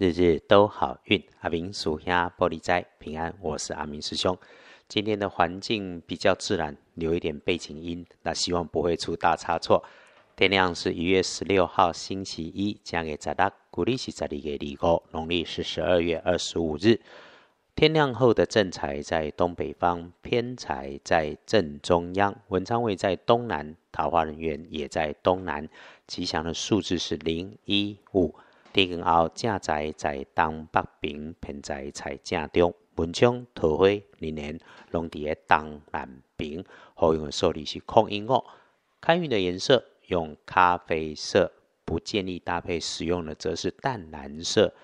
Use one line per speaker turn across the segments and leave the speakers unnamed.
日日都好运。阿明属下玻璃斋平安，我是阿明师兄。今天的环境比较自然，留一点背景音，那希望不会出大差错。天亮是一月十六号星期一，将给在大古历是在里给里沟，农历是十二月二十五日。天亮后的正财在东北方，偏财在正中央，文昌位在东南，桃花人员也在东南。吉祥的数字是零一五。天光后正财在东北边，偏财在正中。文昌、桃花、年年拢伫个东南边，好用的数字是空音哦。开运的颜色用咖啡色，不建议搭配使用的则是淡蓝色。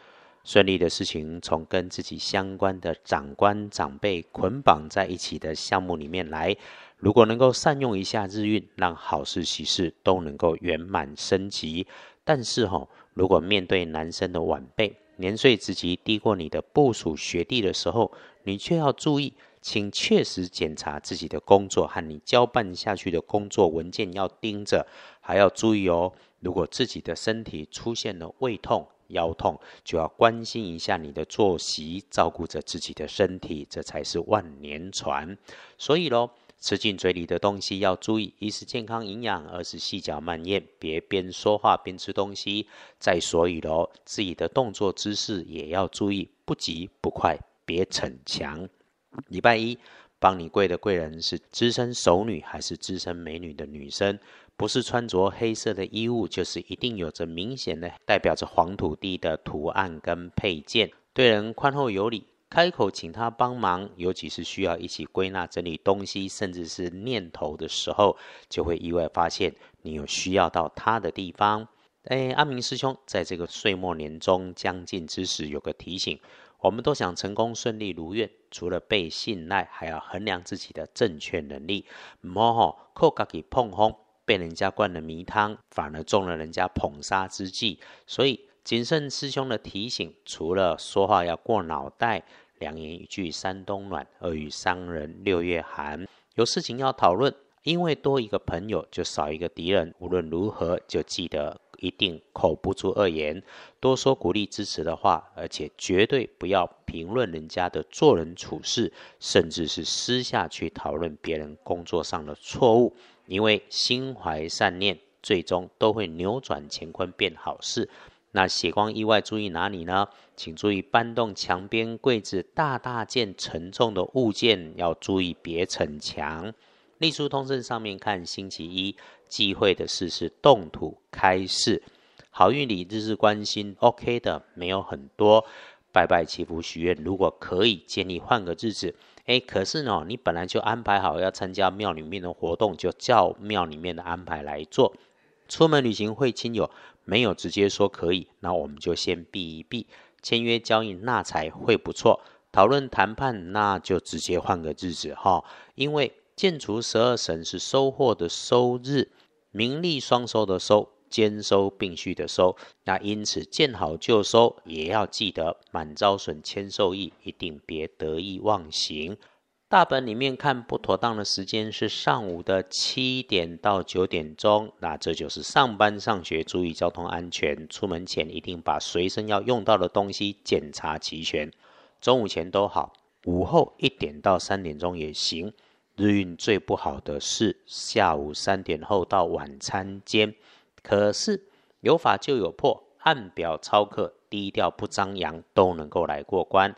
顺利的事情从跟自己相关的长官长辈捆绑在一起的项目里面来。如果能够善用一下日运，让好事喜事都能够圆满升级。但是吼，如果面对男生的晚辈，年岁之极低过你的部属学弟的时候，你却要注意，请确实检查自己的工作和你交办下去的工作文件要盯着，还要注意哦。如果自己的身体出现了胃痛、腰痛，就要关心一下你的作息，照顾着自己的身体，这才是万年船。所以喽。吃进嘴里的东西要注意，一是健康营养，二是细嚼慢咽，别边说话边吃东西。再所以喽，自己的动作姿势也要注意，不急不快，别逞强。礼拜一帮你跪的贵人是资深熟女还是资深美女的女生？不是穿着黑色的衣物，就是一定有着明显的代表着黄土地的图案跟配件。对人宽厚有礼。开口请他帮忙，尤其是需要一起归纳整理东西，甚至是念头的时候，就会意外发现你有需要到他的地方。哎，阿明师兄，在这个岁末年终将近之时，有个提醒：我们都想成功顺利如愿，除了被信赖，还要衡量自己的正确能力。唔好吼，靠自己碰轰，被人家灌了迷汤，反而中了人家捧杀之计。所以，谨慎师兄的提醒，除了说话要过脑袋。良言一句三冬暖，恶语伤人六月寒。有事情要讨论，因为多一个朋友就少一个敌人。无论如何，就记得一定口不出恶言，多说鼓励支持的话，而且绝对不要评论人家的做人处事，甚至是私下去讨论别人工作上的错误。因为心怀善念，最终都会扭转乾坤变好事。那血光意外注意哪里呢？请注意搬动墙边柜子大大件沉重的物件，要注意别逞强。隶书通胜上面看星期一忌讳的事是动土开市，好运里日日关心 OK 的没有很多。拜拜祈福许愿，如果可以建议换个日子。哎，可是呢，你本来就安排好要参加庙里面的活动，就照庙里面的安排来做。出门旅行会亲友。没有直接说可以，那我们就先避一避。签约交易那才会不错，讨论谈判那就直接换个日子哈。因为建除十二神是收获的收日，名利双收的收，兼收并蓄的收。那因此见好就收，也要记得满招损，谦受益，一定别得意忘形。大本里面看不妥当的时间是上午的七点到九点钟，那这就是上班上学，注意交通安全。出门前一定把随身要用到的东西检查齐全。中午前都好，午后一点到三点钟也行。日运最不好的是下午三点后到晚餐间，可是有法就有破，按表操课，低调不张扬，都能够来过关。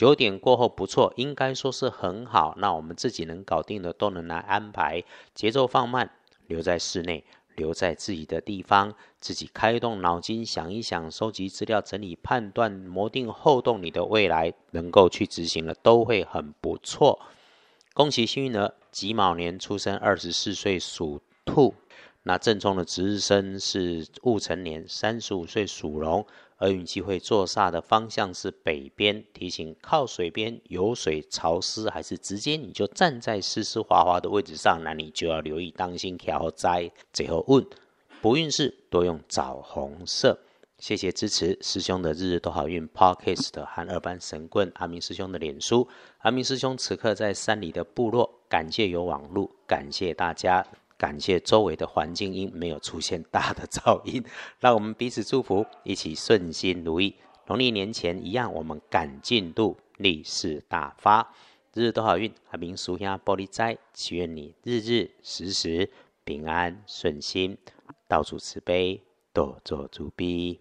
九点过后不错，应该说是很好。那我们自己能搞定的都能来安排，节奏放慢，留在室内，留在自己的地方，自己开动脑筋想一想，收集资料，整理判断，磨定后动你的未来，能够去执行了，都会很不错。恭喜幸运儿，己卯年出生，二十四岁属兔。那正冲的值日生是戊辰年，三十五岁属龙。厄运机会坐煞的方向是北边，提醒靠水边有水潮湿，还是直接你就站在湿湿滑滑的位置上，那你就要留意当心挑灾。最后问不运势多用枣红色，谢谢支持师兄的日日都好运 Podcast 和二班神棍阿明师兄的脸书，阿明师兄此刻在山里的部落，感谢有网路，感谢大家。感谢周围的环境音没有出现大的噪音，让我们彼此祝福，一起顺心如意，农历年前一样，我们赶进度，利市大发，日日都好运。阿明叔兄玻璃斋，祈愿你日日时时平安顺心，到处慈悲，多做主逼。